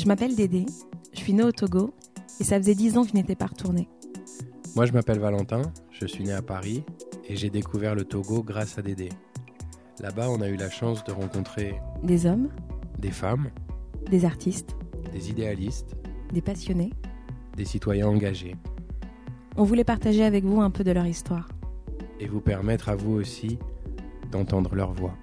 Je m'appelle Dédé, je suis née au Togo et ça faisait 10 ans que je n'étais pas retournée. Moi, je m'appelle Valentin, je suis né à Paris et j'ai découvert le Togo grâce à Dédé. Là-bas, on a eu la chance de rencontrer Des hommes, des femmes, des artistes, des idéalistes, des passionnés. des citoyens engagés On voulait partager avec vous un peu de leur histoire. et vous permettre à vous aussi d'entendre leur voix.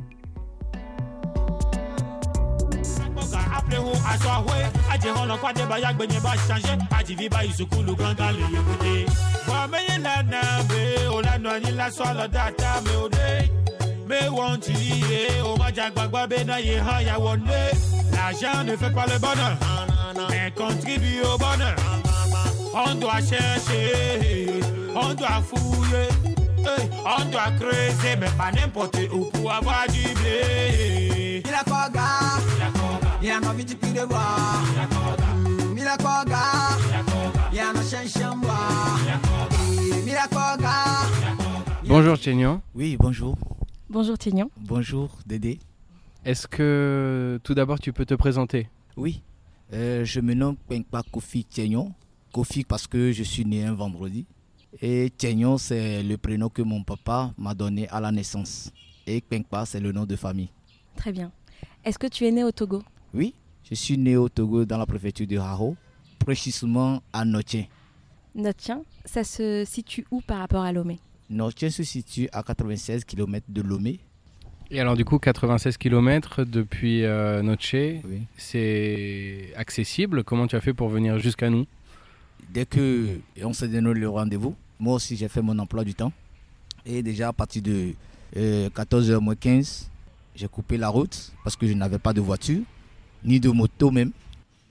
asɔhwe agye hɔ nɔkwade baya gbenye ba hyɛnhyɛ agyevi ba yi sukulu gangan le yebude bɔmeyi lɛnɛ me olɛnɔ anyi la sɔlɔ data me o de me wɔn ti ye o ma dza gbagba be na ye hã ya wɔ ne l'argent ne fait pas le bonheur mais contribue au bonheur on doit chercher on doit fouiller on doit creuser mais pas n'importe où pour avoir du blé. Il a pas gars. Bonjour Chénian, Oui, bonjour. Bonjour Tignan. Bonjour, Dédé. est-ce que tout d'abord tu peux te présenter? Oui, euh, je me nomme Penkpa Kofi Tchénion. Kofi parce que je suis né un vendredi. Et Tchénion, c'est le prénom que mon papa m'a donné à la naissance. Et Penkpa, c'est le nom de famille. Très bien. Est-ce que tu es né au Togo? Oui, je suis né au Togo dans la préfecture de Haro, précisément à Notien. Notre tien, ça se situe où par rapport à Lomé? Notien se situe à 96 km de Lomé. Et alors du coup 96 km depuis euh, Noche, Oui. c'est accessible? Comment tu as fait pour venir jusqu'à nous? Dès que on s'est donné le rendez-vous, moi aussi j'ai fait mon emploi du temps. Et déjà à partir de 14h moins 15, j'ai coupé la route parce que je n'avais pas de voiture, ni de moto même.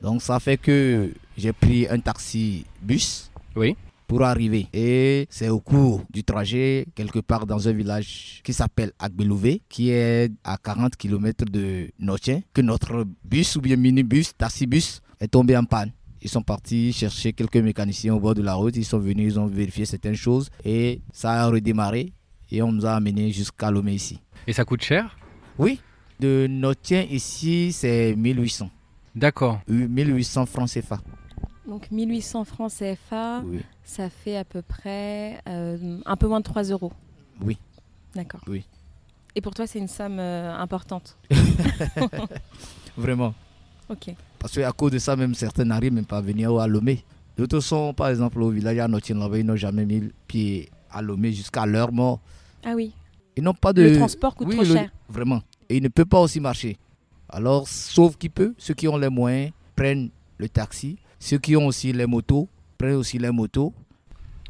Donc ça fait que j'ai pris un taxi bus Oui. pour arriver. Et c'est au cours du trajet, quelque part dans un village qui s'appelle Agbelouvé, qui est à 40 km de Notien, que notre bus ou bien minibus, taxi-bus, est tombé en panne. Ils sont partis chercher quelques mécaniciens au bord de la route. Ils sont venus, ils ont vérifié certaines choses et ça a redémarré. Et on nous a amenés jusqu'à Lomé ici. Et ça coûte cher? Oui, de Notien ici, c'est 1800. D'accord. Euh, 1800 francs CFA. Donc 1800 francs CFA, Oui. ça fait à peu près euh, un peu moins de 3 euros. Oui. D'accord. Oui. Et pour toi, c'est une somme euh, importante. Vraiment. Ok. Parce qu'à cause de ça, même certains n'arrivent même pas à venir à Lomé. D'autres sont, par exemple, au village à Notien, là-bas, ils n'ont jamais mis pied à Lomé jusqu'à leur mort. Ah oui, Ils n'ont pas de. le transport coûte Oui, trop le- cher. Vraiment. Et ils ne peuvent pas aussi marcher. Alors, sauf qui peut, ceux qui ont les moyens prennent le taxi. Ceux qui ont aussi les motos prennent aussi les motos.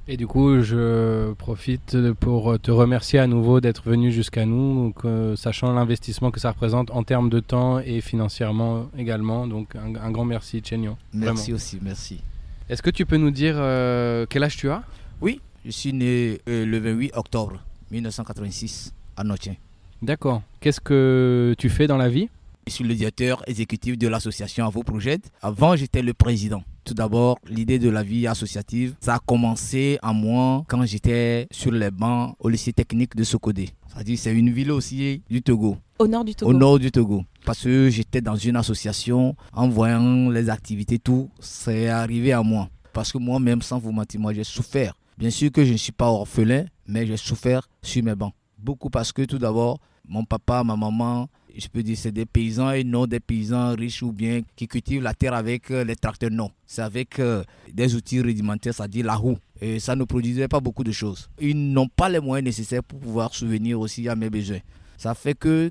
Et du coup, je profite pour te remercier à nouveau d'être venu jusqu'à nous, donc, euh, sachant l'investissement que ça représente en termes de temps et financièrement également. Donc un, un grand merci, Chenyo. Merci aussi, merci. Est-ce que tu peux nous dire euh, quel âge tu as? Oui, je suis né euh, le 28 octobre 1986 à Notien. D'accord. Qu'est-ce que tu fais dans la vie? Je suis le directeur exécutif de l'association Avo Projet. Avant, j'étais le président. Tout d'abord, l'idée de la vie associative, ça a commencé en moi quand j'étais sur les bancs au lycée technique de Sokodé. C'est-à-dire, c'est une ville aussi du Togo, Au nord du Togo. au nord du Togo. Parce que j'étais dans une association, en voyant les activités, tout, c'est arrivé à moi. Parce que moi-même, sans vous mentir, moi, j'ai souffert. Bien sûr que je ne suis pas orphelin, mais j'ai souffert sur mes bancs. Beaucoup parce que tout d'abord, mon papa, ma maman, je peux dire c'est des paysans et non des paysans riches ou bien qui cultivent la terre avec euh, les tracteurs. Non, c'est avec euh, des outils rudimentaires, c'est-à-dire la roue. Et ça ne produisait pas beaucoup de choses. Ils n'ont pas les moyens nécessaires pour pouvoir souvenir aussi à mes besoins. Ça fait que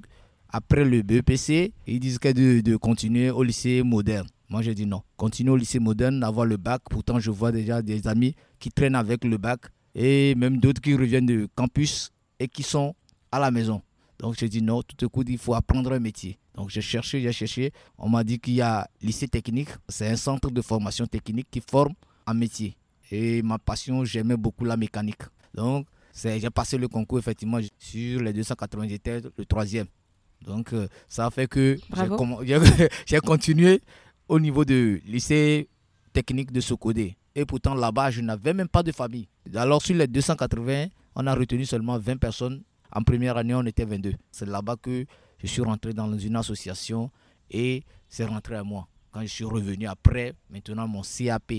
après le BEPC, ils disent que de, de continuer au lycée moderne. Moi, j'ai dit non. Continuer au lycée moderne, avoir le bac. Pourtant, je vois déjà des amis qui traînent avec le bac et même d'autres qui reviennent du campus et qui sont à la maison. Donc, j'ai dit non, tout de coup, il faut apprendre un métier. Donc, j'ai cherché, j'ai cherché. On m'a dit qu'il y a lycée technique. C'est un centre de formation technique qui forme en métier. Et ma passion, j'aimais beaucoup la mécanique. Donc, j'ai passé le concours, effectivement, sur les 280, j'étais le troisième. Donc, euh, ça a fait que j'ai continué au niveau de lycée technique de Sokodé. Et pourtant, là-bas, je n'avais même pas de famille. Alors, sur les 280, on a retenu seulement 20 personnes. En première année, on était 22. C'est là-bas que je suis rentré dans une association et c'est rentré à moi. Quand je suis revenu après, maintenant mon CAP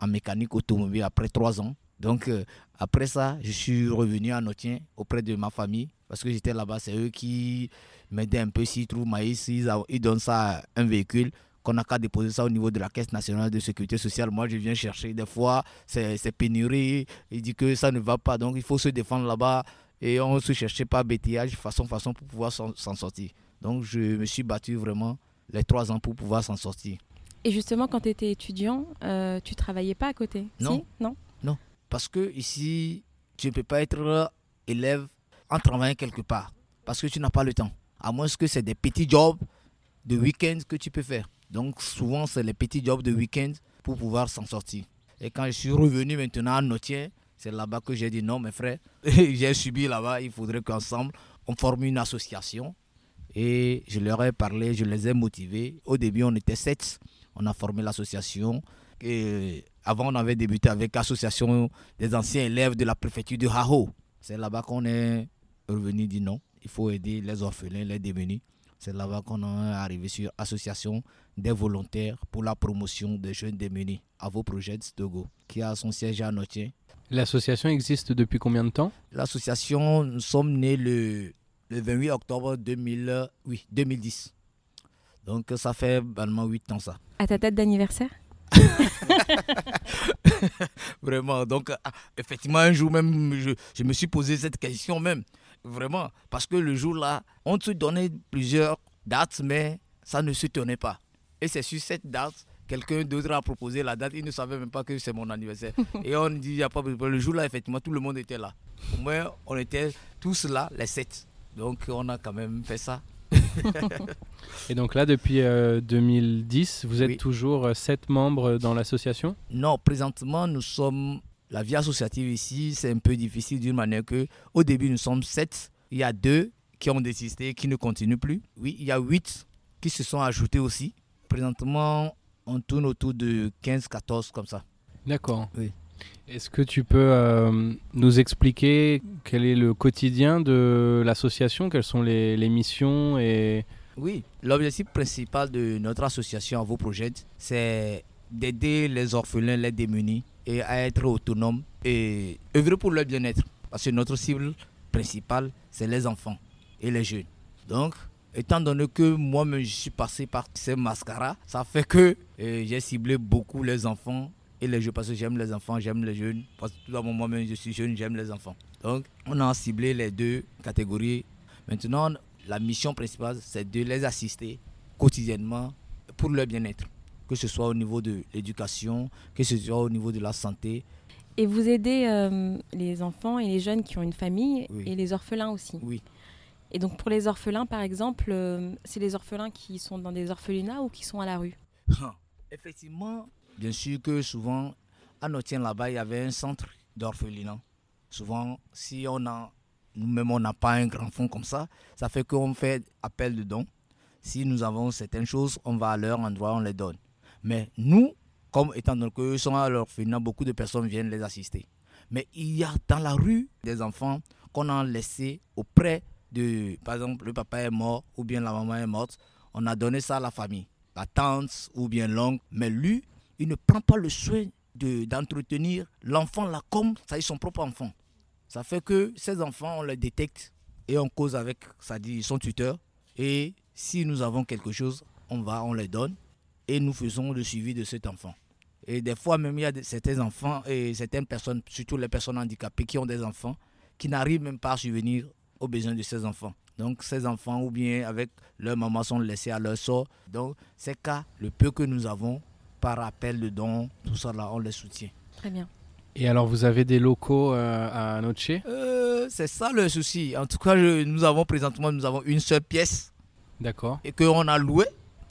en mécanique automobile après trois ans. Donc euh, après ça, je suis revenu à Notien auprès de ma famille parce que j'étais là-bas. C'est eux qui m'aidaient un peu s'ils trouvent maïs, ils, donnent ça à un véhicule qu'on n'a qu'à déposer ça au niveau de la Caisse nationale de sécurité sociale. Moi, je viens chercher. Des fois, c'est pénurie. Il dit que ça ne va pas. Donc, il faut se défendre là-bas. Et on se cherchait pas bêtillage, façon, façon pour pouvoir s'en sortir. Donc, je me suis battu vraiment les trois ans pour pouvoir s'en sortir. Et justement, quand tu étais étudiant, euh, tu travaillais pas à côté? Non. Si? Non Parce que ici, tu ne peux pas être élève en travaillant quelque part. Parce que tu n'as pas le temps. À moins que c'est des petits jobs de week-end que tu peux faire. Donc souvent, c'est les petits jobs de week-end pour pouvoir s'en sortir. Et quand je suis revenu maintenant à Notien, c'est là-bas que j'ai dit non, mes frères, j'ai subi là-bas, il faudrait qu'ensemble, on forme une association. Et je leur ai parlé, je les ai motivés. Au début, on était sept. On a formé l'association. Avant, on avait débuté avec l'association des anciens élèves de la préfecture de Haro. C'est là-bas qu'on est revenu dit non. Il faut aider les orphelins, les démunis. C'est là-bas qu'on est arrivé sur l'association des volontaires pour la promotion des jeunes démunis à vos projets de Togo, qui a son siège à Notien. L'association existe depuis combien de temps? L'association, nous sommes nés le, le 28 octobre 2000, euh, oui, 2010. Donc ça fait vraiment 8 ans ça. À ta date d'anniversaire? Vraiment. Donc, ah, effectivement, un jour même, je, je me suis posé cette question même. Vraiment. Parce que le jour-là, on te donnait plusieurs dates, mais ça ne se tenait pas. Et c'est sur cette date, quelqu'un d'autre a proposé la date. Il ne savait même pas que c'est mon anniversaire. Et on dit, il n'y a pas besoin. Le jour-là, effectivement, tout le monde était là. Au moins, on était tous là, les sept. Donc, on a quand même fait ça. Et donc là, depuis euh, 2010, vous êtes Oui. toujours euh, sept membres dans l'association? Non, présentement, nous sommes. La vie associative ici, c'est un peu difficile d'une manière que, au début, nous sommes sept. Il y a deux qui ont désisté, qui ne continuent plus. Oui, il y a huit qui se sont ajoutés aussi. Présentement, on tourne autour de 15, 14 comme ça. D'accord. Oui. Est-ce que tu peux euh, nous expliquer quel est le quotidien de l'association Quelles sont les, les missions et... Oui, l'objectif principal de notre association à vos projets, c'est d'aider les orphelins, les démunis et à être autonomes et œuvrer pour leur bien-être. Parce que notre cible principale, c'est les enfants et les jeunes. Donc, étant donné que moi-même je suis passé par ces mascaras, ça fait que euh, j'ai ciblé beaucoup les enfants et les jeunes parce que j'aime les enfants, j'aime les jeunes. Parce que tout d'abord moi-même je suis jeune, j'aime les enfants. Donc, on a ciblé les deux catégories. Maintenant, la mission principale, c'est de les assister quotidiennement pour leur bien-être, que ce soit au niveau de l'éducation, que ce soit au niveau de la santé. Et vous aidez euh, les enfants et les jeunes qui ont une famille Oui. et les orphelins aussi. Oui. Et donc pour les orphelins, par exemple, euh, c'est les orphelins qui sont dans des orphelinats ou qui sont à la rue? Effectivement, bien sûr que souvent, à Notien là-bas, il y avait un centre d'orphelinat. Souvent, si on a, nous-mêmes, on n'a pas un grand fonds comme ça, ça fait qu'on fait appel de dons. Si nous avons certaines choses, on va à leur endroit, on les donne. Mais nous, comme étant donné qu'eux sont à l'orphelinat, beaucoup de personnes viennent les assister. Mais il y a dans la rue des enfants qu'on a laissés auprès de, par exemple, le papa est mort ou bien la maman est morte. On a donné ça à la famille, la tante ou bien l'oncle. Mais lui, il ne prend pas le soin de- d'entretenir l'enfant là comme ça est son propre enfant. Ça fait que ces enfants, on les détecte et on cause avec, ça dit, son tuteur. Et si nous avons quelque chose, on va, on les donne et nous faisons le suivi de cet enfant. Et des fois même, il y a certains enfants et certaines personnes, surtout les personnes handicapées qui ont des enfants, qui n'arrivent même pas à subvenir aux besoins de ces enfants. Donc ces enfants ou bien avec leur maman sont laissés à leur sort. Donc ces cas, le peu que nous avons par appel de dons, tout ça là, on les soutient. Très bien. Et alors, vous avez des locaux euh, à Noche Euh, c'est ça le souci. En tout cas, je- nous avons présentement nous avons une seule pièce D'accord. et qu'on a loué.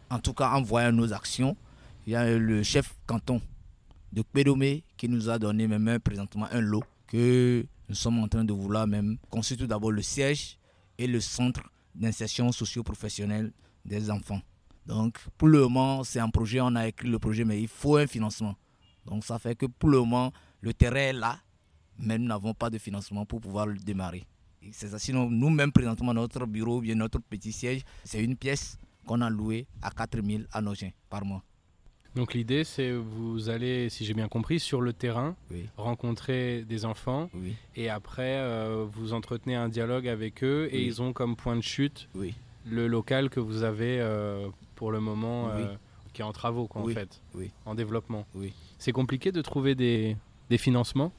En tout cas, en voyant nos actions, il y a le chef canton de Pédomé qui nous a donné même présentement un lot que nous sommes en train de vouloir même construire tout d'abord le siège et le centre d'insertion socio-professionnelle des enfants. Donc, pour le moment, c'est un projet, on a écrit le projet, mais il faut un financement. Donc, ça fait que pour le moment, le terrain est là, mais nous n'avons pas de financement pour pouvoir le démarrer. C'est ça. Sinon, nous-mêmes, présentement, notre bureau bien notre petit siège, c'est une pièce qu'on a louée à 4000 à Nogent par mois. Donc l'idée, c'est vous allez, si j'ai bien compris, sur le terrain, Oui. rencontrer des enfants Oui. et après euh, vous entretenez un dialogue avec eux et Oui. ils ont comme point de chute le local que vous avez euh, pour le moment euh, qui est en travaux quoi, en fait, en développement. C'est compliqué de trouver des, des financements?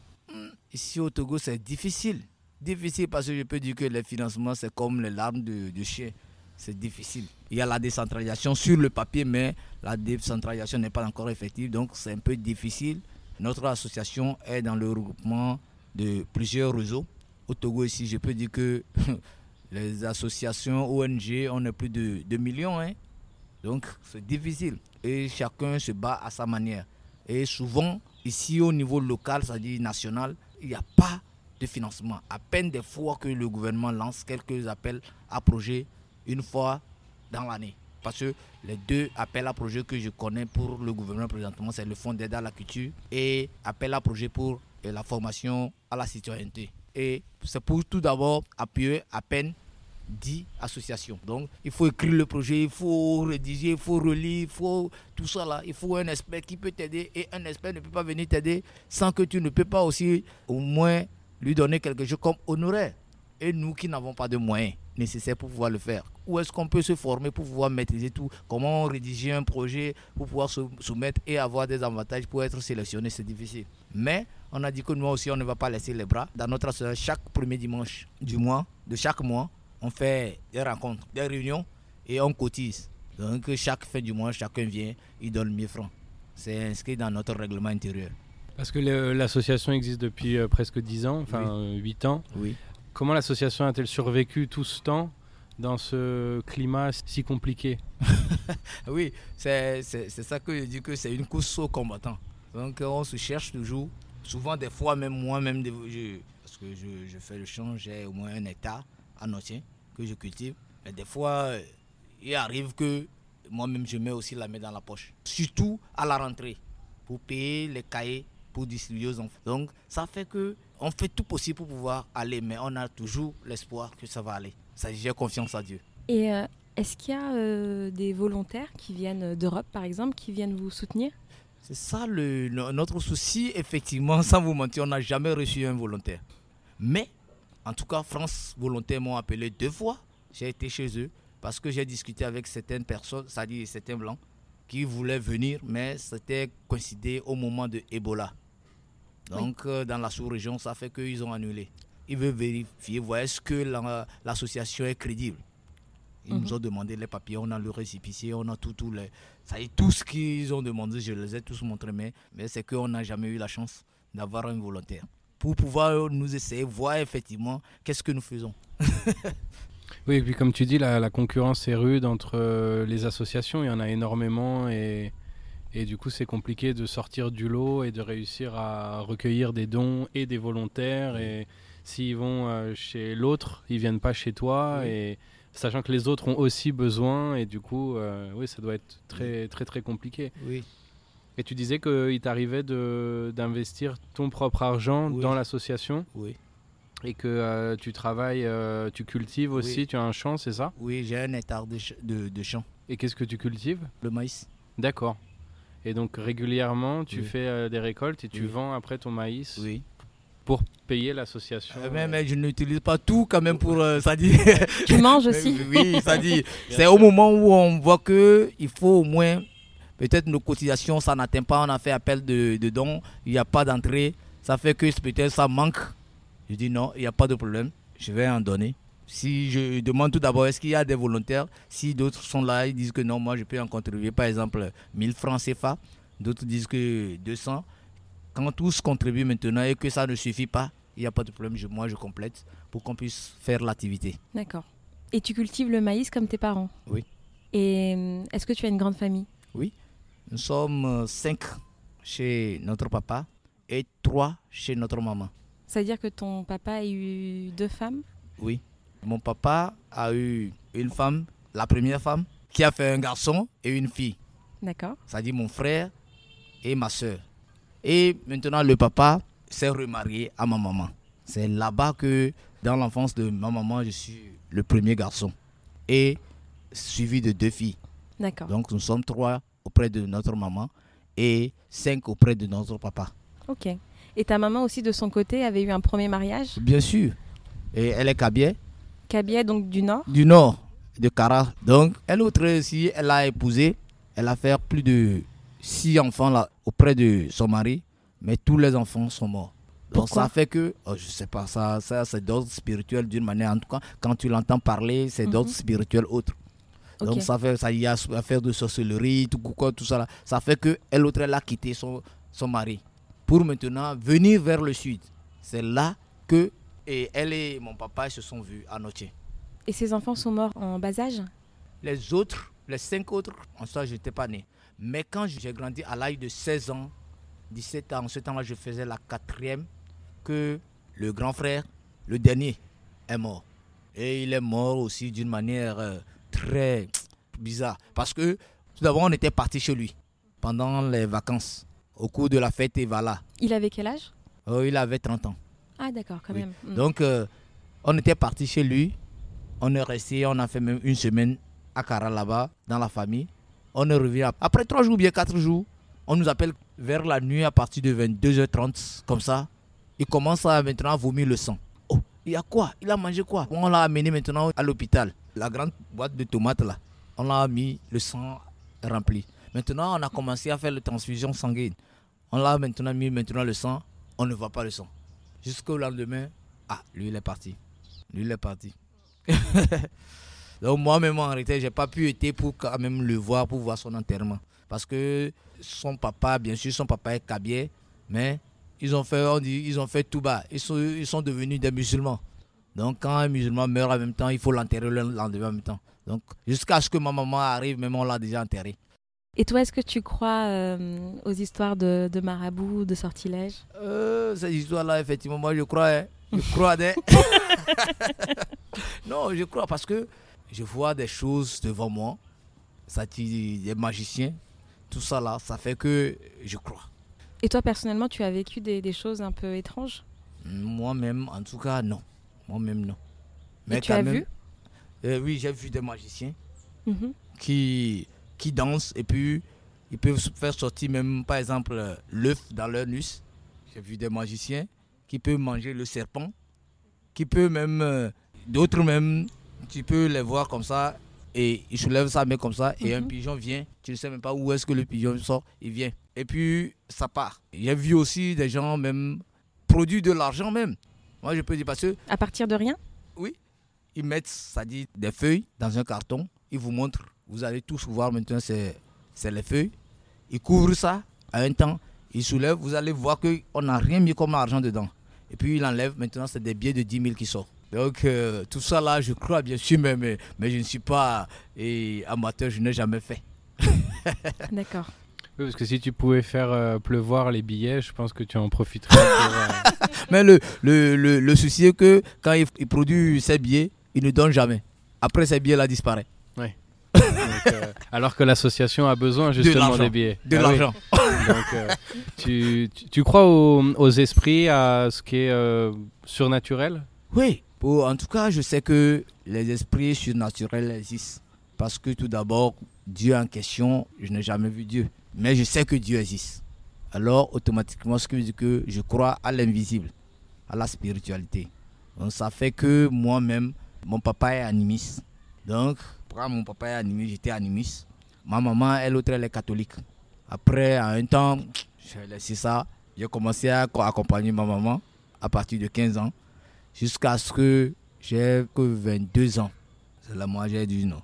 Ici au Togo, c'est difficile. Difficile parce que je peux dire que les financements, c'est comme les larmes de chien. C'est difficile. Il y a la décentralisation sur le papier, mais la décentralisation n'est pas encore effective, donc c'est un peu difficile. Notre association est dans le regroupement de plusieurs réseaux. Au Togo, ici, je peux dire que les associations ONG, on est plus de 2 millions. hein. Donc, c'est difficile. Et chacun se bat à sa manière. Et souvent, ici au niveau local, c'est-à-dire national, il n'y a pas de financement. À peine des fois que le gouvernement lance quelques appels à projets une fois dans l'année. Parce que les deux appels à projets que je connais pour le gouvernement présentement, c'est le Fonds d'aide à la culture et appel à projet pour euh, la formation à la citoyenneté. Et c'est pour tout d'abord appuyer à peine 10 associations. Donc, il faut écrire le projet, il faut rédiger, il faut relire, il faut tout ça là. Il faut un expert qui peut t'aider et un expert ne peut pas venir t'aider sans que tu ne peux pas aussi au moins lui donner quelque chose comme honoraire. Et nous qui n'avons pas de moyens nécessaires pour pouvoir le faire, où est-ce qu'on peut se former pour pouvoir maîtriser tout Comment rédiger un projet pour pouvoir se soumettre et avoir des avantages pour être sélectionné C'est difficile. Mais on a dit que nous aussi, on ne va pas laisser les bras. Dans notre association, chaque premier dimanche du mois, de chaque mois, on fait des rencontres, des réunions et on cotise. Donc chaque fin du mois, chacun vient, il donne 1000 francs. C'est inscrit dans notre règlement intérieur. Parce que l'association existe depuis euh, presque 10 ans, enfin euh, 8 ans. Oui. Comment l'association a-t-elle survécu tout ce temps dans ce climat si compliqué Oui, c'est ça que je dis que c'est une course aux combattants. Donc on se cherche toujours. Souvent, des fois, même moi-même, parce que je, je fais le champ, j'ai au moins un hectare à Notien que je cultive. Mais des fois, euh, il arrive que moi-même, je mets aussi la main dans la poche. Surtout à la rentrée, pour payer les cahiers, pour distribuer aux enfants. Donc, ça fait que on fait tout possible pour pouvoir aller, mais on a toujours l'espoir que ça va aller. Ça, J'ai confiance à Dieu. Et euh, est-ce qu'il y a euh, des volontaires qui viennent d'Europe, par exemple, qui viennent vous soutenir? C'est ça le, no- notre souci, effectivement, sans vous mentir, on n'a jamais reçu un volontaire. Mais, en tout cas, France Volontaires m'ont appelé deux fois. J'ai été chez eux parce que j'ai discuté avec certaines personnes, c'est-à-dire certains blancs, qui voulaient venir, mais c'était coïncidé au moment de Ebola. Donc, euh, dans la sous-région, ça fait qu'ils ont annulé. Ils veulent vérifier, voir est-ce que la- l'association est crédible. Ils Mhm. nous ont demandé les papiers, on a le récipicier, on a tout, tout, les, ça y est, tout ce qu'ils ont demandé, je les ai tous montrés, mais, mais c'est qu'on n'a jamais eu la chance d'avoir un volontaire. Pour pouvoir nous essayer, voir effectivement qu'est-ce que nous faisons. Oui, et puis comme tu dis, la, la concurrence est rude entre euh, les associations, il y en a énormément et, et du coup c'est compliqué de sortir du lot et de réussir à recueillir des dons et des volontaires et s'ils vont euh, chez l'autre, ils viennent pas chez toi Oui. et sachant que les autres ont aussi besoin et du coup euh, oui ça doit être très très très compliqué. Oui. Et tu disais qu'il t'arrivait de- d'investir ton propre argent Oui. dans l'association Oui, et que euh, tu travailles, euh, tu cultives aussi, Oui. tu as un champ, c'est ça? Oui j'ai un hectare de, ch- de, de champ, Et qu'est-ce que tu cultives? Le maïs. D'accord. Et donc régulièrement, tu Oui. fais euh, des récoltes et tu vends après ton maïs? Oui. Pour payer l'association. Euh, mais, mais je n'utilise pas tout quand même pour euh, ça dit. Tu manges aussi Oui, ça dit. C'est au moment où on voit que il faut au moins peut-être nos cotisations, ça n'atteint pas, on a fait appel de, de dons, il n'y a pas d'entrée, ça fait que peut-être ça manque. Je dis non, il n'y a pas de problème, je vais en donner. Si je demande tout d'abord, est-ce qu'il y a des volontaires? Si d'autres sont là, ils disent que non, moi je peux en contribuer, par exemple 1000 francs CFA, d'autres disent que 200. Quand tous contribuent maintenant et que ça ne suffit pas, il n'y a pas de problème, je- moi je complète pour qu'on puisse faire l'activité. D'accord. Et tu cultives le maïs comme tes parents? Oui. Et euh, est-ce que tu as une grande famille? Nous sommes euh, cinq chez notre papa et trois chez notre maman. Ça veut dire que ton papa a eu deux femmes? Oui. Mon papa a eu une femme, la première femme, qui a fait un garçon et une fille. D'accord. C'est-à-dire mon frère et ma soeur. Et maintenant, le papa s'est remarié à ma maman. C'est là-bas que, dans l'enfance de ma maman, je suis le premier garçon. Et suivi de deux filles. D'accord. Donc nous sommes trois auprès de notre maman. et 5 auprès de notre papa. Ok. Et ta maman aussi, de son côté, avait eu un premier mariage? Bien sûr. Et elle est Kabier, Kabiet, donc du Nord? du nord de Kara. Donc, elle autre aussi, elle a épousé. Elle a fait plus de 6 enfants là, auprès de son mari, mais tous les enfants sont morts. Donc Pourquoi? ça fait que, oh, je sais pas, ça, ça c'est d'ordre spirituel d'une manière. En tout cas, quand tu l'entends parler, c'est d'ordre spirituel autre. Ok. Donc ça fait, ça y a affaire de sorcellerie, tout quoi, tout ça là. Ça fait que elle autre elle a quitté son, son mari pour maintenant venir vers le sud. C'est là que et elle et mon papa se sont vus à Notier. Et ses enfants sont morts en bas âge? Les autres, les cinq autres, en ça, je n'étais pas né. Mais quand j'ai grandi à l'âge de 16 ans, 17 ans, en ce temps-là, je faisais la quatrième, que le grand frère, le dernier, est mort. Et il est mort aussi d'une manière euh, très bizarre. Parce que, tout d'abord, on était parti chez lui pendant les vacances, au cours de la fête Evala. Il avait quel âge? Oh, il avait 30 ans. Ah, d'accord, quand Oui. même. Mm. Donc, euh, on était parti chez lui. On est resté, on a fait même une semaine à Kara là-bas, dans la famille. On est revenu ap- après trois jours, bien quatre jours. On nous appelle vers la nuit à partir de 22h30, comme ça. Il commence à maintenant vomir le sang. Oh, il y a quoi? Il a mangé quoi? On l'a amené maintenant à l'hôpital. La grande boîte de tomates là, on l'a mis le sang rempli. Maintenant, on a commencé à faire la transfusion sanguine. On l'a maintenant mis maintenant le sang. On ne voit pas le sang. Jusqu'au lendemain, ah, lui il est parti. Lui il est parti. Donc moi-même en réalité, j'ai pas pu être pour quand même le voir, pour voir son enterrement. Parce que son papa, bien sûr, son papa est cabier, mais ils ont fait, on dit, ils ont fait tout bas. Ils sont, ils sont devenus des musulmans. Donc quand un musulman meurt en même temps, il faut l'enterrer le lendemain en même temps. Donc jusqu'à ce que ma maman arrive, même on l'a déjà enterré. Et toi, est-ce que tu crois euh, aux histoires de, de marabouts, de sortilèges? Euh, cette histoire-là, effectivement, moi je crois. hein. Je crois. des- non, je crois parce que je vois des choses devant moi. Ça dit des magiciens. Tout ça là, ça fait que je crois. Et toi, personnellement, tu as vécu des, des choses un peu étranges? Moi-même, en tout cas, non. Moi-même, non. Et tu as vu? Euh, Oui, j'ai vu des magiciens Mhm. qui, qui dansent et puis ils peuvent faire sortir même, par exemple, l'œuf dans leur nus. J'ai vu des magiciens qui peuvent manger le serpent, qui peuvent même, euh, d'autres même, tu peux les voir comme ça et ils soulèvent sa main comme ça et un Mhm. pigeon vient. Tu ne sais même pas où est-ce que le pigeon sort, il vient. Et puis ça part. J'ai vu aussi des gens même produire de l'argent même. Moi je peux dire parce que À partir de rien? Ils mettent, ça dit, des feuilles dans un carton. Ils vous montrent, vous allez tous voir maintenant, c'est c'est les feuilles. Ils couvrent ça à un temps, ils soulèvent, vous allez voir qu'on n'a rien mis comme argent dedans. Et puis ils enlèvent, maintenant c'est des billets de 10 000 qui sortent. Donc euh, tout ça là, je crois bien sûr, mais, mais, mais je ne suis pas eh, amateur, je n'ai jamais fait. D'accord. Oui, parce que si tu pouvais faire euh, pleuvoir les billets, je pense que tu en profiterais pour, euh, Mais le, le, le, le souci est que quand il, il produit ses billets, il ne donne jamais. Après ces billets là disparaissent. donc, euh, alors que l'association a besoin justement l'argent. des billets. De Ah oui. l'argent. Donc, euh, tu, tu, tu crois aux, aux esprits, à ce qui est euh, surnaturel? Oui, en tout cas, je sais que les esprits surnaturels existent. Parce que tout d'abord, Dieu en question, je n'ai jamais vu Dieu. Mais je sais que Dieu existe. Alors, automatiquement, ce que je dis que je crois à l'invisible, à la spiritualité. Donc, ça fait que moi-même, mon papa est animiste. Donc, quand mon papa est animiste, j'étais animiste. Ma maman, elle autre, elle est catholique. Après, à un temps, j'ai laissé ça. J'ai commencé à co- accompagner ma maman à partir de 15 ans jusqu'à ce que j'ai que 22 ans. C'est là moi j'ai dit non.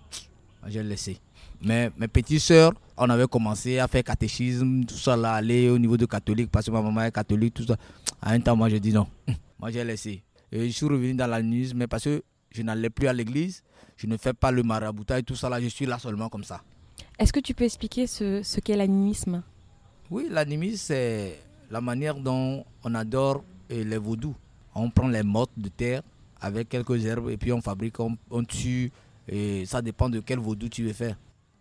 Moi, J'ai laissé. Mais mes petites sœurs, on avait commencé à faire catéchisme, tout ça là, aller au niveau de catholique parce que ma maman est catholique, tout ça. À un temps, moi j'ai dit non. Moi j'ai laissé. Et je suis revenu dans l'animisme, mais parce que je n'allais plus à l'église, je ne fais pas le maraboutage, tout ça là, je suis là seulement comme ça. Est-ce que tu peux expliquer ce, ce qu'est l'animisme? Oui, l'animisme, c'est la manière dont on adore eh, les vaudous. On prend les mortes de terre avec quelques herbes et puis on fabrique, on, on tue. Et ça dépend de quel vaudou tu veux faire.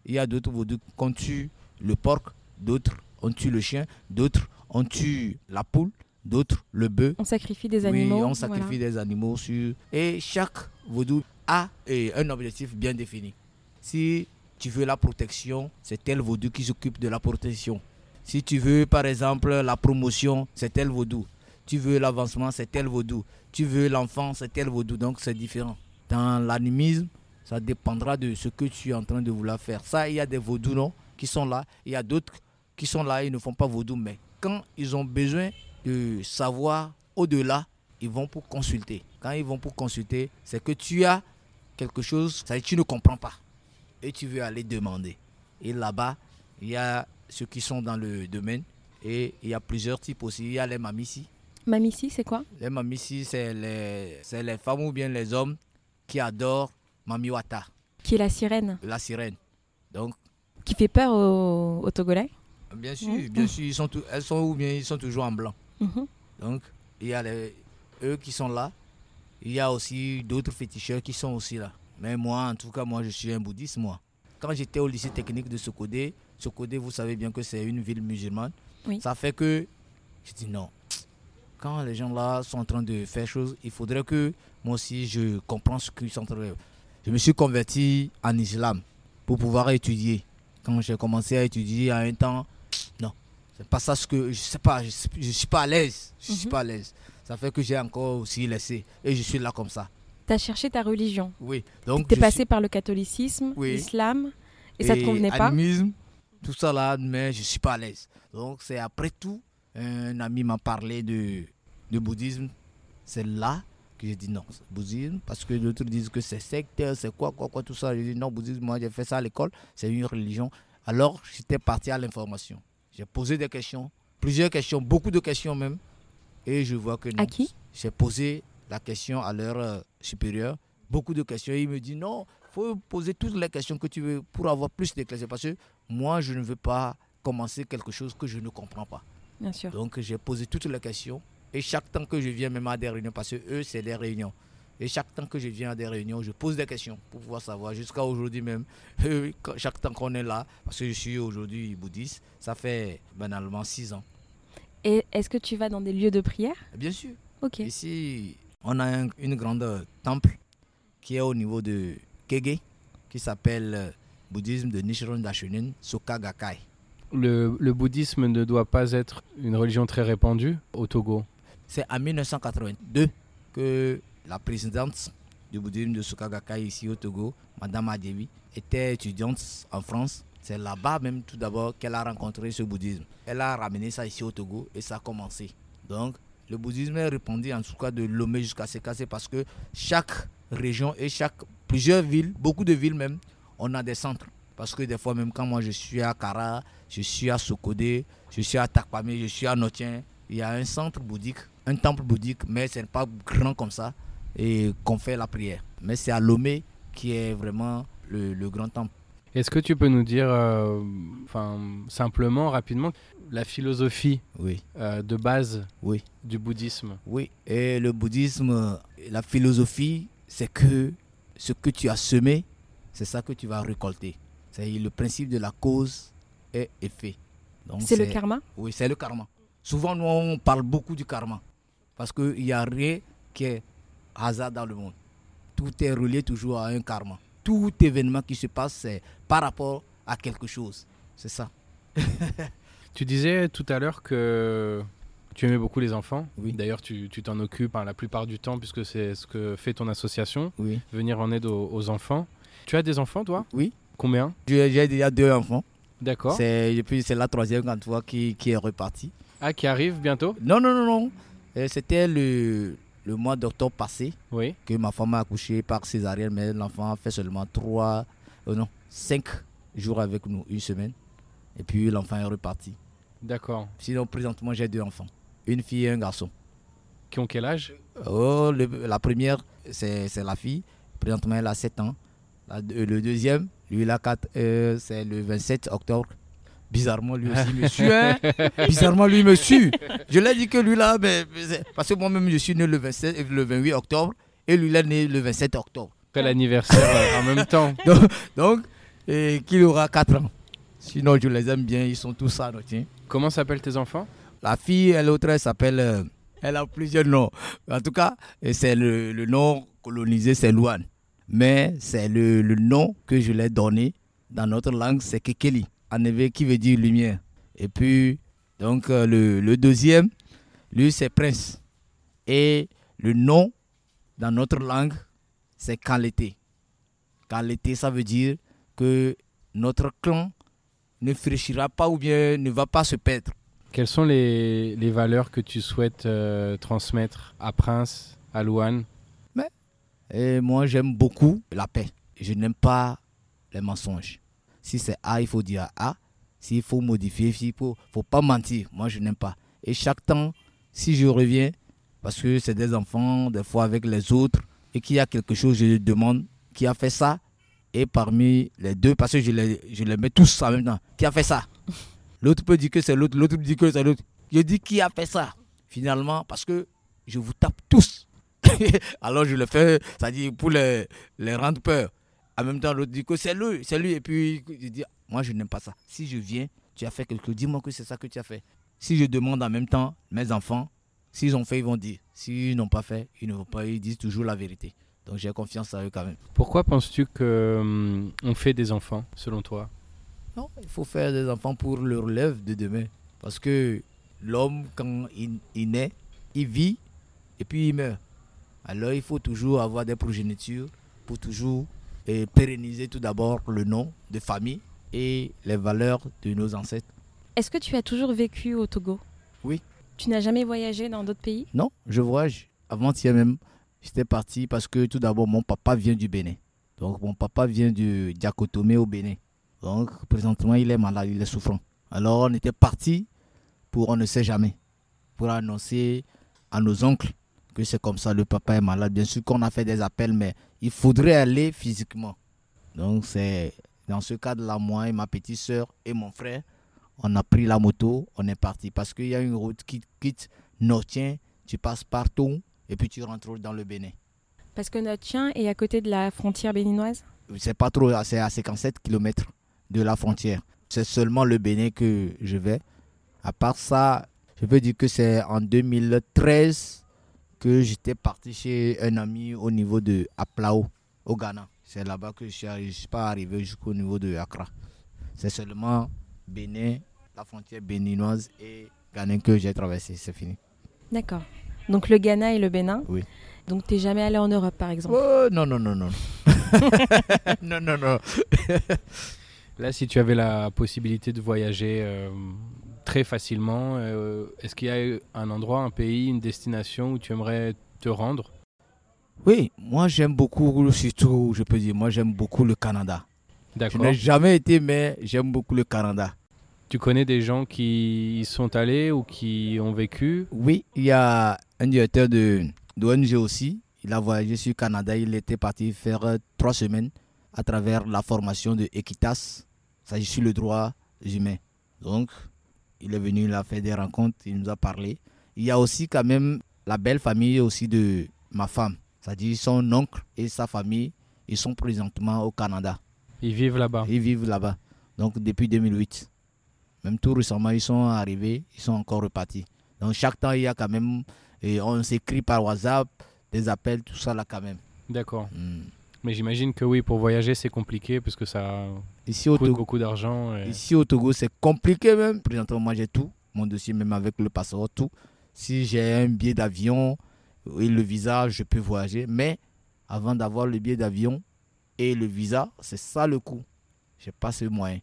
Il y a d'autres vaudous qu'on tue le porc, d'autres on tue le chien, d'autres on tue la poule, d'autres le bœuf. On sacrifie des Oui, animaux on sacrifie des animaux sur. Et chaque vaudou a un objectif bien défini. Si tu veux la protection, c'est tel vaudou qui s'occupe de la protection. Si tu veux, par exemple, la promotion, c'est tel vaudou. Tu veux l'avancement, c'est tel vaudou. Tu veux l'enfant, c'est tel vaudou. Donc, c'est différent. Dans l'animisme, ça dépendra de ce que tu es en train de vouloir faire. Ça, il y a des vaudous, non, qui sont là. Il y a d'autres qui sont là, ils ne font pas vaudou. Mais quand ils ont besoin de savoir au-delà, ils vont pour consulter. Quand ils vont pour consulter, c'est que tu as quelque chose, ça, tu ne comprends pas. Et tu veux aller demander. Et là-bas, il y a ceux qui sont dans le domaine. Et il y a plusieurs types aussi. Il y a les mamissis. Mamissi, c'est quoi? Les mamissis, c'est les, les femmes ou bien les hommes qui adorent Mamiwata, Qui est la sirène la sirène. Donc, Qui fait peur aux, aux Togolais bien sûr, bien sûr, ils sont elles sont ou bien ils sont toujours en blanc. Mhm. Donc, il y a les, eux qui sont là. Il y a aussi d'autres féticheurs qui sont aussi là. Mais moi, en tout cas, moi, je suis un bouddhiste, moi. Quand j'étais au lycée technique de Sokodé, Sokodé, vous savez bien que c'est une ville musulmane. Oui. Ça fait que je dis non. Quand les gens là sont en train de faire choses, il faudrait que moi aussi je comprends ce qu'ils sont en train de Je me suis converti en islam pour pouvoir étudier. Quand j'ai commencé à étudier à un temps, non, c'est pas ça ce que je sais pas, je, suis pas à l'aise, je suis Mhm. pas à l'aise. Ça fait que j'ai encore aussi laissé et je suis là comme ça. T'as cherché ta religion. Oui, donc T'es je passé suis- par le catholicisme, Oui. l'islam, et, ça te convenait pas animisme, tout ça là, mais je suis pas à l'aise. Donc c'est après tout, un ami m'a parlé de, de bouddhisme. C'est là que j'ai dit non, bouddhisme, parce que d'autres disent que c'est sectaire, c'est quoi, quoi, quoi, tout ça. J'ai dit non, bouddhisme, moi j'ai fait ça à l'école, c'est une religion. Alors j'étais parti à l'information. J'ai posé des questions, plusieurs questions, beaucoup de questions même, et je vois que non. À qui? J'ai posé la question à leur euh, supérieur, beaucoup de questions. Il me dit non, faut poser toutes les questions que tu veux pour avoir plus d'éclaircissements. Parce que moi, je ne veux pas commencer quelque chose que je ne comprends pas. Bien sûr. Donc, j'ai posé toutes les questions. Et chaque temps que je viens, même à des réunions, parce que eux, c'est des réunions. Et chaque temps que je viens à des réunions, je pose des questions pour pouvoir savoir. Jusqu'à aujourd'hui même, chaque temps qu'on est là, parce que je suis aujourd'hui bouddhiste, ça fait banalement six ans. Et est-ce que tu vas dans des lieux de prière? Bien sûr. Ok. Ici, on a un- une grande temple qui est au niveau de Kege, qui s'appelle euh, Bouddhisme de Nichiren Daishonin Soka Gakkai. Le, le bouddhisme ne doit pas être une religion très répandue au Togo. C'est en 1982 que la présidente du bouddhisme de Soka Gakkai ici au Togo, Madame Adewi, était étudiante en France. C'est là-bas même tout d'abord qu'elle a rencontré ce bouddhisme. Elle a ramené ça ici au Togo et ça a commencé. Donc le bouddhisme est répandu en tout cas de Lomé jusqu'à Sekase parce que chaque région et chaque plusieurs villes, beaucoup de villes même, on a des centres. Parce que des fois même quand moi je suis à Kara, je suis à Sokodé, je suis à Takpame, je suis à Notien, il y a un centre bouddhique, un temple bouddhique, mais c'est pas grand comme ça et qu'on fait la prière. Mais c'est à Lomé qui est vraiment le, le grand temple. Est-ce que tu peux nous dire, euh, enfin, simplement, rapidement, la philosophie Oui. euh, de base Oui. du bouddhisme? Oui, et le bouddhisme, la philosophie, c'est que ce que tu as semé, c'est ça que tu vas récolter. C'est le principe de la cause et effet. C'est le karma? Oui, c'est le karma. Souvent, nous, on parle beaucoup du karma. Parce qu'il n'y a rien qui est hasard dans le monde. Tout est relié toujours à un karma. Tout événement qui se passe, c'est par rapport à quelque chose. C'est ça. Tu disais tout à l'heure que tu aimais beaucoup les enfants. Oui. D'ailleurs, tu tu t'en occupes hein, la plupart du temps puisque c'est ce que fait ton association, Oui. venir en aide aux, aux enfants. Tu as des enfants, toi? Oui. Combien? J'ai j'ai déjà deux enfants. D'accord. C'est, et puis c'est la troisième quand tu vois qui, qui est repartie. Ah, qui arrive bientôt? Non, non, non, non. Euh, C'était le, le mois d'octobre passé Oui. que ma femme a accouché par césarienne, mais l'enfant a fait seulement trois, euh, non, cinq jours avec nous, une semaine. Et puis l'enfant est reparti. D'accord. Sinon, présentement, j'ai deux enfants, une fille et un garçon. Qui ont quel âge? Oh, le- la première, c'est c'est la fille. Présentement, elle a 7 ans. La deux- le deuxième, lui, il a 4, euh, c'est le 27 octobre. Bizarrement, lui aussi me suit. hein. Bizarrement, lui me suit. Je l'ai dit que lui, là, c'est- parce que moi-même, je suis né le, 27, euh, le 28 octobre et lui, il est né le 27 octobre. Après l'anniversaire euh, en même temps. Donc, et qu'il aura 4 ans. Sinon, je les aime bien, ils sont tous ça, tiens. Comment s'appellent tes enfants? La fille, elle, l'autre, elle s'appelle. euh, elle a plusieurs noms. En tout cas, c'est le, le nom colonisé, c'est Luan. Mais c'est le, le nom que je l'ai donné dans notre langue, c'est Kekeli. Effet, qui veut dire lumière. Et puis, donc, euh, le, le deuxième, lui, c'est Prince. Et le nom, dans notre langue, c'est Kalete. Kalete, ça veut dire que notre clan ne fléchira pas ou bien ne va pas se perdre. Quelles sont les, les valeurs que tu souhaites euh, transmettre à Prince, à Louane? Et moi, j'aime beaucoup la paix. Je n'aime pas les mensonges. Si c'est A, il faut dire A. S'il faut modifier, il faut, faut pas mentir. Moi, je n'aime pas. Et chaque temps, si je reviens, parce que c'est des enfants, des fois avec les autres, et qu'il y a quelque chose, je demande qui a fait ça? Et parmi les deux, parce que je les, je les mets tous en même temps, qui a fait ça? L'autre peut dire que c'est l'autre, l'autre peut dire que c'est l'autre. Je dis qui a fait ça? Finalement, parce que je vous tape tous. Alors je le fais, ça dit pour les, les rendre peur. En même temps, l'autre dit que c'est lui, c'est lui. Et puis je dis, moi je n'aime pas ça. Si je viens, tu as fait quelque chose, dis-moi que c'est ça que tu as fait. Si je demande en même temps, mes enfants, s'ils ont fait, ils vont dire. S'ils n'ont pas fait, ils ne vont pas, ils disent toujours la vérité. Donc j'ai confiance en eux quand même. Pourquoi penses-tu qu'on on fait des enfants, selon toi? Non, il faut faire des enfants pour le relève de demain. Parce que l'homme, quand il, il naît, il vit et puis il meurt. Alors il faut toujours avoir des progénitures pour toujours eh, pérenniser tout d'abord le nom de famille et les valeurs de nos ancêtres. Est-ce que tu as toujours vécu au Togo? Oui. Tu n'as jamais voyagé dans d'autres pays? Non, je voyage. Avant-hier même, j'étais parti parce que tout d'abord, mon papa vient du Bénin. Donc, mon papa vient du Diakotomé au Bénin. Donc, présentement, il est malade, il est souffrant. Alors, on était parti pour on ne sait jamais, pour annoncer à nos oncles que c'est comme ça, le papa est malade. Bien sûr qu'on a fait des appels, mais il faudrait aller physiquement. Donc, c'est dans ce cadre-là, moi et ma petite soeur et mon frère, on a pris la moto, on est parti. Parce qu'il y a une route qui quitte Notien, tu passes partout et puis tu rentres dans le Bénin. Parce que notre chien est à côté de la frontière béninoise? C'est pas trop, c'est à 57 km de la frontière. C'est seulement le Bénin que je vais. À part ça, je peux dire que c'est en 2013 que j'étais parti chez un ami au niveau de Aplao, au Ghana. C'est là-bas que je suis, je suis pas arrivé jusqu'au niveau de Accra. C'est seulement Bénin, la frontière béninoise et Ghana que j'ai traversé. C'est fini. D'accord. Donc le Ghana et le Bénin? Oui. Donc t'es jamais allé en Europe par exemple? Oh, non, non, non, non. non, non, non. Là, si tu avais la possibilité de voyager euh, très facilement, euh, est-ce qu'il y a un endroit, un pays, une destination où tu aimerais te rendre? Oui, moi j'aime beaucoup, surtout, je peux dire, moi j'aime beaucoup le Canada. Je n'ai jamais été, mais j'aime beaucoup le Canada. Tu connais des gens qui y sont allés ou qui ont vécu? Oui, il y a un directeur de d'ONG aussi. Il a voyagé sur le Canada. Il était parti faire euh, trois semaines à travers la formation de Equitas. Suis le droit humain. Donc, il est venu, il a fait des rencontres, il nous a parlé. Il y a aussi quand même la belle famille aussi de ma femme. C'est-à-dire son oncle et sa famille, ils sont présentement au Canada. Ils vivent là-bas. Ils vivent là-bas. Donc depuis 2008. Même tout récemment, ils sont arrivés, ils sont encore repartis. Donc chaque temps, il y a quand même, et on s'écrit par WhatsApp, des appels, tout ça là quand même. D'accord. Hmm. Mais j'imagine que oui, pour voyager, c'est compliqué parce que ça Ici au Togo, beaucoup d'argent. et- ici au Togo, c'est compliqué même. Présentement, moi j'ai tout, mon dossier même avec le passeport, tout. Si j'ai un billet d'avion et le visa, je peux voyager. Mais avant d'avoir le billet d'avion et le visa, c'est ça le coût. Je pas ce moyen.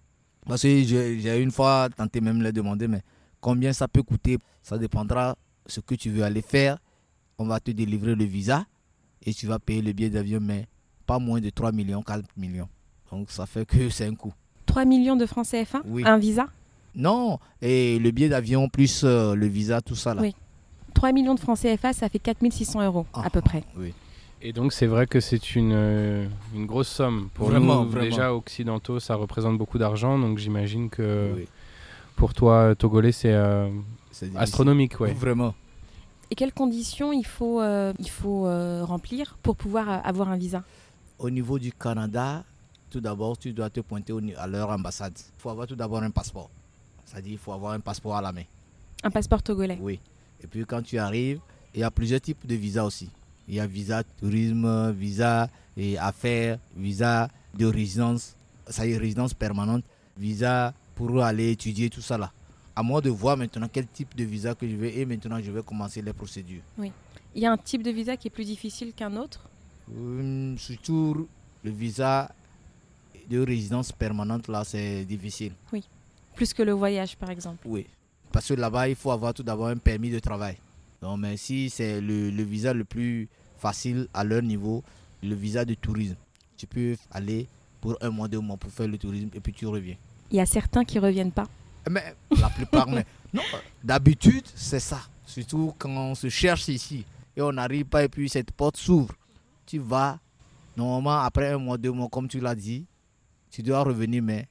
Parce que j'ai une fois tenté même de les demander, mais combien ça peut coûter? Ça dépendra ce que tu veux aller faire. On va te délivrer le visa et tu vas payer le billet d'avion, mais pas moins de 3 millions, 4 millions. Donc ça fait que c'est un coût. 3 millions de francs CFA Oui. Un visa? Non, et le billet d'avion plus euh, le visa, tout ça là. Oui. 3 millions de francs CFA, ça fait 4600 euros Ah, à peu près. Oui. Et donc, c'est vrai que c'est une, euh, une grosse somme. Pour Vraiment, nous, vraiment. déjà occidentaux, ça représente beaucoup d'argent. Donc, j'imagine que Oui, pour toi, Togolais, c'est euh, astronomique. Ouais. Vraiment. Et quelles conditions il faut, euh, il faut euh, remplir pour pouvoir avoir un visa? Au niveau du Canada, tout d'abord, tu dois te pointer à leur ambassade. Il faut avoir tout d'abord un passeport. C'est-à-dire il faut avoir un passeport à la main. Un passeport togolais Oui. Et puis quand tu arrives, il y a plusieurs types de visas aussi. Il y a visa tourisme, visa et affaires, visa de résidence, ça y est, résidence permanente, visa pour aller étudier, tout ça là. à moi de voir maintenant quel type de visa que je veux et maintenant je vais commencer les procédures. Il y a un type de visa qui est plus difficile qu'un autre? Hum, surtout le visa de résidence permanente, là, c'est difficile. Plus que le voyage, par exemple. Oui. Parce que là-bas, il faut avoir tout d'abord un permis de travail. Donc, mais si c'est le, le visa le plus facile à leur niveau, le visa de tourisme, tu peux aller pour un mois, deux mois pour faire le tourisme et puis tu reviens. Il y a certains qui reviennent pas. Mais la plupart, mais non, d'habitude, c'est ça. Surtout quand on se cherche ici et on n'arrive pas et puis cette porte s'ouvre. Tu vas, normalement, après un mois, deux mois, comme tu l'as dit, tu dois revenir, mais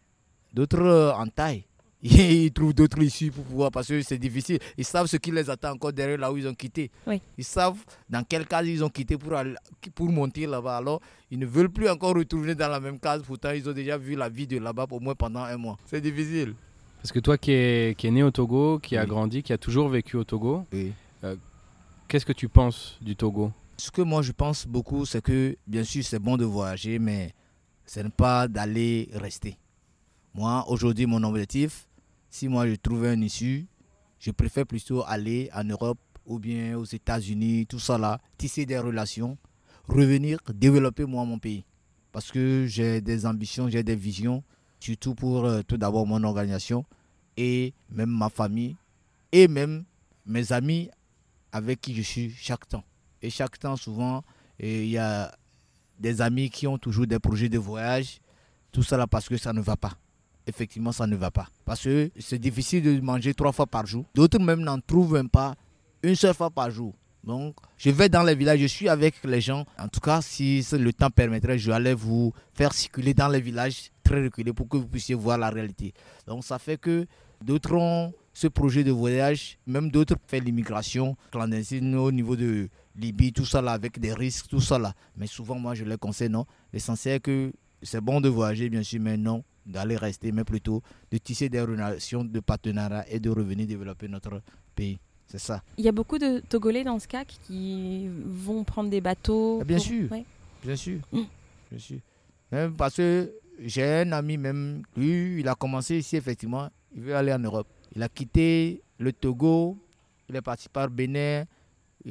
d'autres euh, en taille. Ils trouvent d'autres issues pour pouvoir, parce que c'est difficile. Ils savent ce qui les attend encore derrière là où ils ont quitté. Oui. Ils savent dans quelle case ils ont quitté pour, aller- pour monter là-bas. Alors, ils ne veulent plus encore retourner dans la même case. Pourtant, ils ont déjà vu la vie de là-bas au moins pendant un mois. C'est difficile. Parce que toi qui es, qui est né au Togo, qui a Oui. grandi, qui a toujours vécu au Togo, Oui. qu'est-ce que tu penses du Togo? Ce que moi je pense beaucoup, c'est que bien sûr c'est bon de voyager, mais ce n'est pas d'aller rester. Moi, aujourd'hui, mon objectif, si moi je trouve un issue, je préfère plutôt aller en Europe ou bien aux États-Unis, tout ça là, tisser des relations, revenir, développer moi mon pays. Parce que j'ai des ambitions, j'ai des visions, surtout pour euh, tout d'abord mon organisation et même ma famille et même mes amis avec qui je suis chaque temps. Et chaque temps, souvent, il y a des amis qui ont toujours des projets de voyage. Tout ça parce que ça ne va pas. Effectivement, ça ne va pas. Parce que c'est difficile de manger trois fois par jour. D'autres même n'en trouvent même pas une seule fois par jour. Donc, je vais dans les villages, je suis avec les gens. En tout cas, si le temps permettrait, je vais vous faire circuler dans les villages très reculés pour que vous puissiez voir la réalité. Donc, ça fait que d'autres ont ce projet de voyage, même d'autres font l'immigration clandestine au niveau de Libye, tout ça là, avec des risques, tout ça là. Mais souvent, moi, je les conseille, non. L'essentiel est que c'est bon de voyager, bien sûr, mais non d'aller rester, mais plutôt de tisser des relations de partenariat et de revenir développer notre pays. C'est ça. Il y a beaucoup de Togolais dans ce cas qui vont prendre des bateaux. Ah, bien pour- sûr. Ouais. Bien sûr. Mm. Bien sûr. Même parce que j'ai un ami même, lui, il a commencé ici, effectivement, il veut aller en Europe. Il a quitté le Togo, il est parti par Bénin,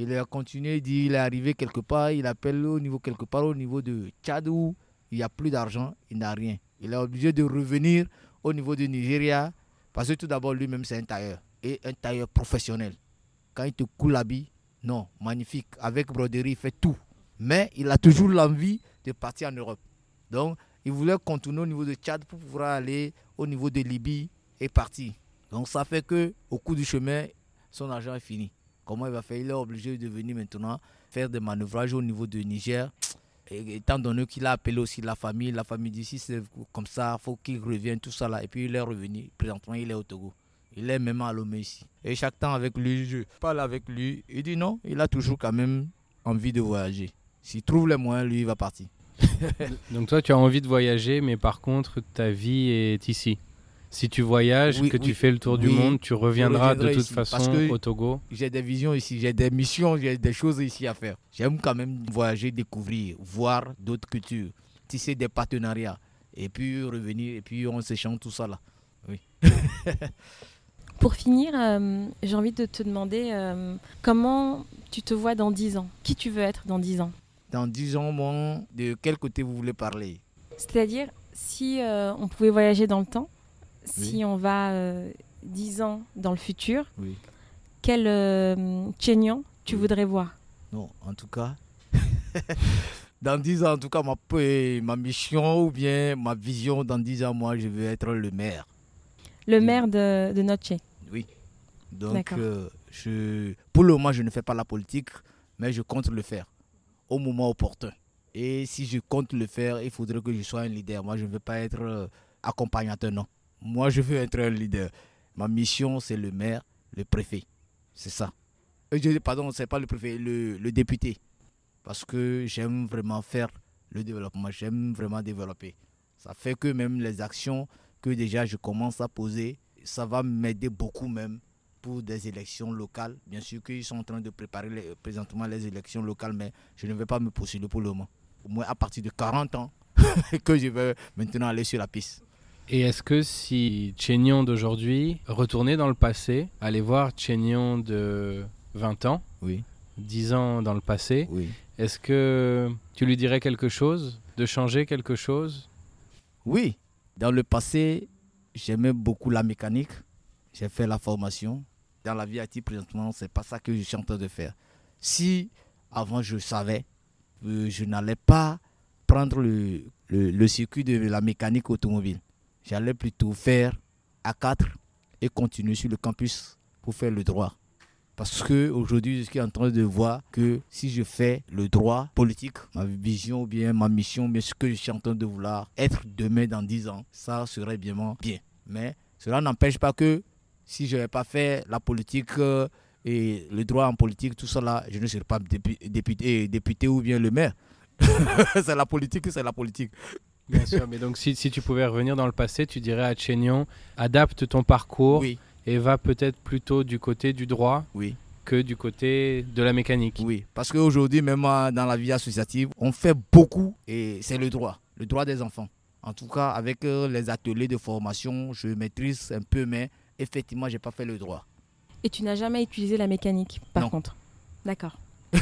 il a continué, il dit, est arrivé quelque part, il appelle au niveau quelque part, au niveau de Tchad où il n'y a plus d'argent, il n'a rien. Il est obligé de revenir au niveau du Nigeria, parce que tout d'abord, lui-même, c'est un tailleur, et un tailleur professionnel. Quand il te coule l'habit, non, magnifique, avec broderie, il fait tout mais il a toujours l'envie de partir en Europe. Donc, il voulait contourner au niveau de Tchad pour pouvoir aller au niveau de Libye et partir. Donc, ça fait que au cours du chemin, son argent est fini. Comment il va faire Il est obligé de venir maintenant faire des manœuvrages au niveau de Niger. Et étant donné qu'il a appelé aussi la famille, la famille dit si c'est comme ça, il faut qu'il revienne, tout ça là. Et puis il est revenu. Présentement, il est au Togo. Il est même à Lomé ici. Et chaque temps avec lui, je parle avec lui. Il dit non, il a toujours quand même envie de voyager. S'il trouve les moyens, lui, il va partir. Donc toi, tu as envie de voyager, mais par contre, ta vie est ici. Si tu voyages, Oui, que tu fais le tour du Oui, monde, tu reviendras de toute ici, façon parce que- au Togo. J'ai des visions ici, j'ai des missions, j'ai des choses ici à faire. J'aime quand même voyager, découvrir, voir d'autres cultures, tisser des partenariats, et puis revenir, et puis on s'échange tout ça là. Pour finir, euh, j'ai envie de te demander euh, comment tu te vois dans 10 ans? Qui tu veux être dans 10 ans? Dans 10 ans, moi, de quel côté vous voulez parler? C'est-à-dire, si euh, on pouvait voyager dans le temps, si on va euh, 10 ans dans le futur, Oui. quel euh, tu Oui. voudrais voir? Non, en tout cas, dans 10 ans, en tout cas, ma, ma mission ou bien ma vision dans 10 ans, moi, je veux être le maire. Le maire de, de Noche. Oui. Donc, euh, je, pour le moment, je ne fais pas la politique, mais je compte le faire au moment opportun. Et si je compte le faire, il faudrait que je sois un leader. Moi, je ne veux pas être euh, accompagnateur, non. Moi, je veux être un leader. Ma mission, c'est le maire, le préfet. C'est ça. Euh, je- pardon, c'est pas le préfet, le, député. Parce que j'aime vraiment faire le développement. J'aime vraiment développer. Ça fait que même les actions que déjà je commence à poser, ça va m'aider beaucoup même pour des élections locales. Bien sûr qu'ils sont en train de préparer présentement les élections locales, mais je ne vais pas me poursuivre pour le moment. Au moins à partir de 40 ans que je vais maintenant aller sur la piste. Et est-ce que si Chénion d'aujourd'hui retournait dans le passé, aller voir Chénion de 20 ans, Oui, 10 ans dans le passé, oui. est-ce que tu lui dirais quelque chose De changer quelque chose? Oui, dans le passé, j'aimais beaucoup la mécanique. J'ai fait la formation. Dans la vie active présentement, c'est pas ça que je suis en train de faire. Si avant je savais, euh, je n'allais pas prendre le, le, le circuit de la mécanique automobile. J'allais plutôt faire A4 et continuer sur le campus pour faire le droit. Parce que aujourd'hui, je suis en train de voir que si je fais le droit politique, ma vision ou bien ma mission, mais ce que je suis en train de vouloir être demain dans 10 ans, ça serait bien bien. Mais cela n'empêche pas que si je n'avais pas fait la politique euh, et le droit en politique, tout là, je ne serais pas dépu- député, député ou bien le maire. c'est la politique, c'est la politique. Bien sûr, mais donc si, si tu pouvais revenir dans le passé, tu dirais à Chénion, adapte ton parcours Oui, et va peut-être plutôt du côté du droit oui. que du côté de la mécanique. Oui, parce qu'aujourd'hui, même dans la vie associative, on fait beaucoup et c'est le droit, le droit des enfants. En tout cas, avec euh, les ateliers de formation, je maîtrise un peu, mais effectivement, je n'ai pas fait le droit. Et tu n'as jamais utilisé la mécanique, par Non. contre? D'accord.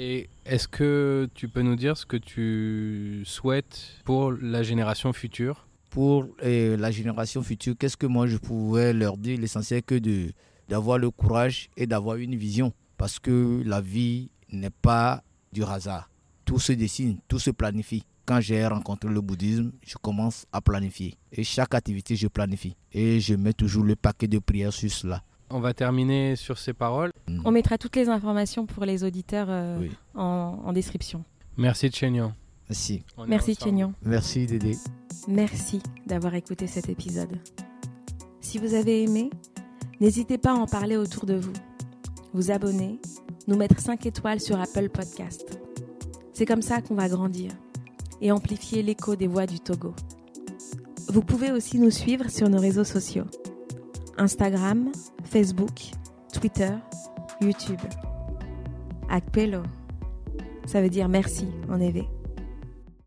Et est-ce que tu peux nous dire ce que tu souhaites pour la génération future Pour euh, la génération future, qu'est-ce que moi je pourrais leur dire? L'essentiel que de d'avoir le courage et d'avoir une vision. Parce que la vie n'est pas du hasard. Tout se dessine, tout se planifie. Quand j'ai rencontré le bouddhisme, je commence à planifier. Et chaque activité, je planifie. Et je mets toujours le paquet de prières sur cela. On va terminer sur ces paroles. On mettra toutes les informations pour les auditeurs euh, Oui. en, en description. Merci Chénion. Merci. Merci. Merci Dédé. Merci d'avoir écouté cet épisode. Si vous avez aimé, n'hésitez pas à en parler autour de vous. Vous abonner, nous mettre 5 étoiles sur Apple Podcast. C'est comme ça qu'on va grandir et amplifier l'écho des voix du Togo. Vous pouvez aussi nous suivre sur nos réseaux sociaux. Instagram, Facebook, Twitter, YouTube. Akpelo. Ça veut dire merci en évé.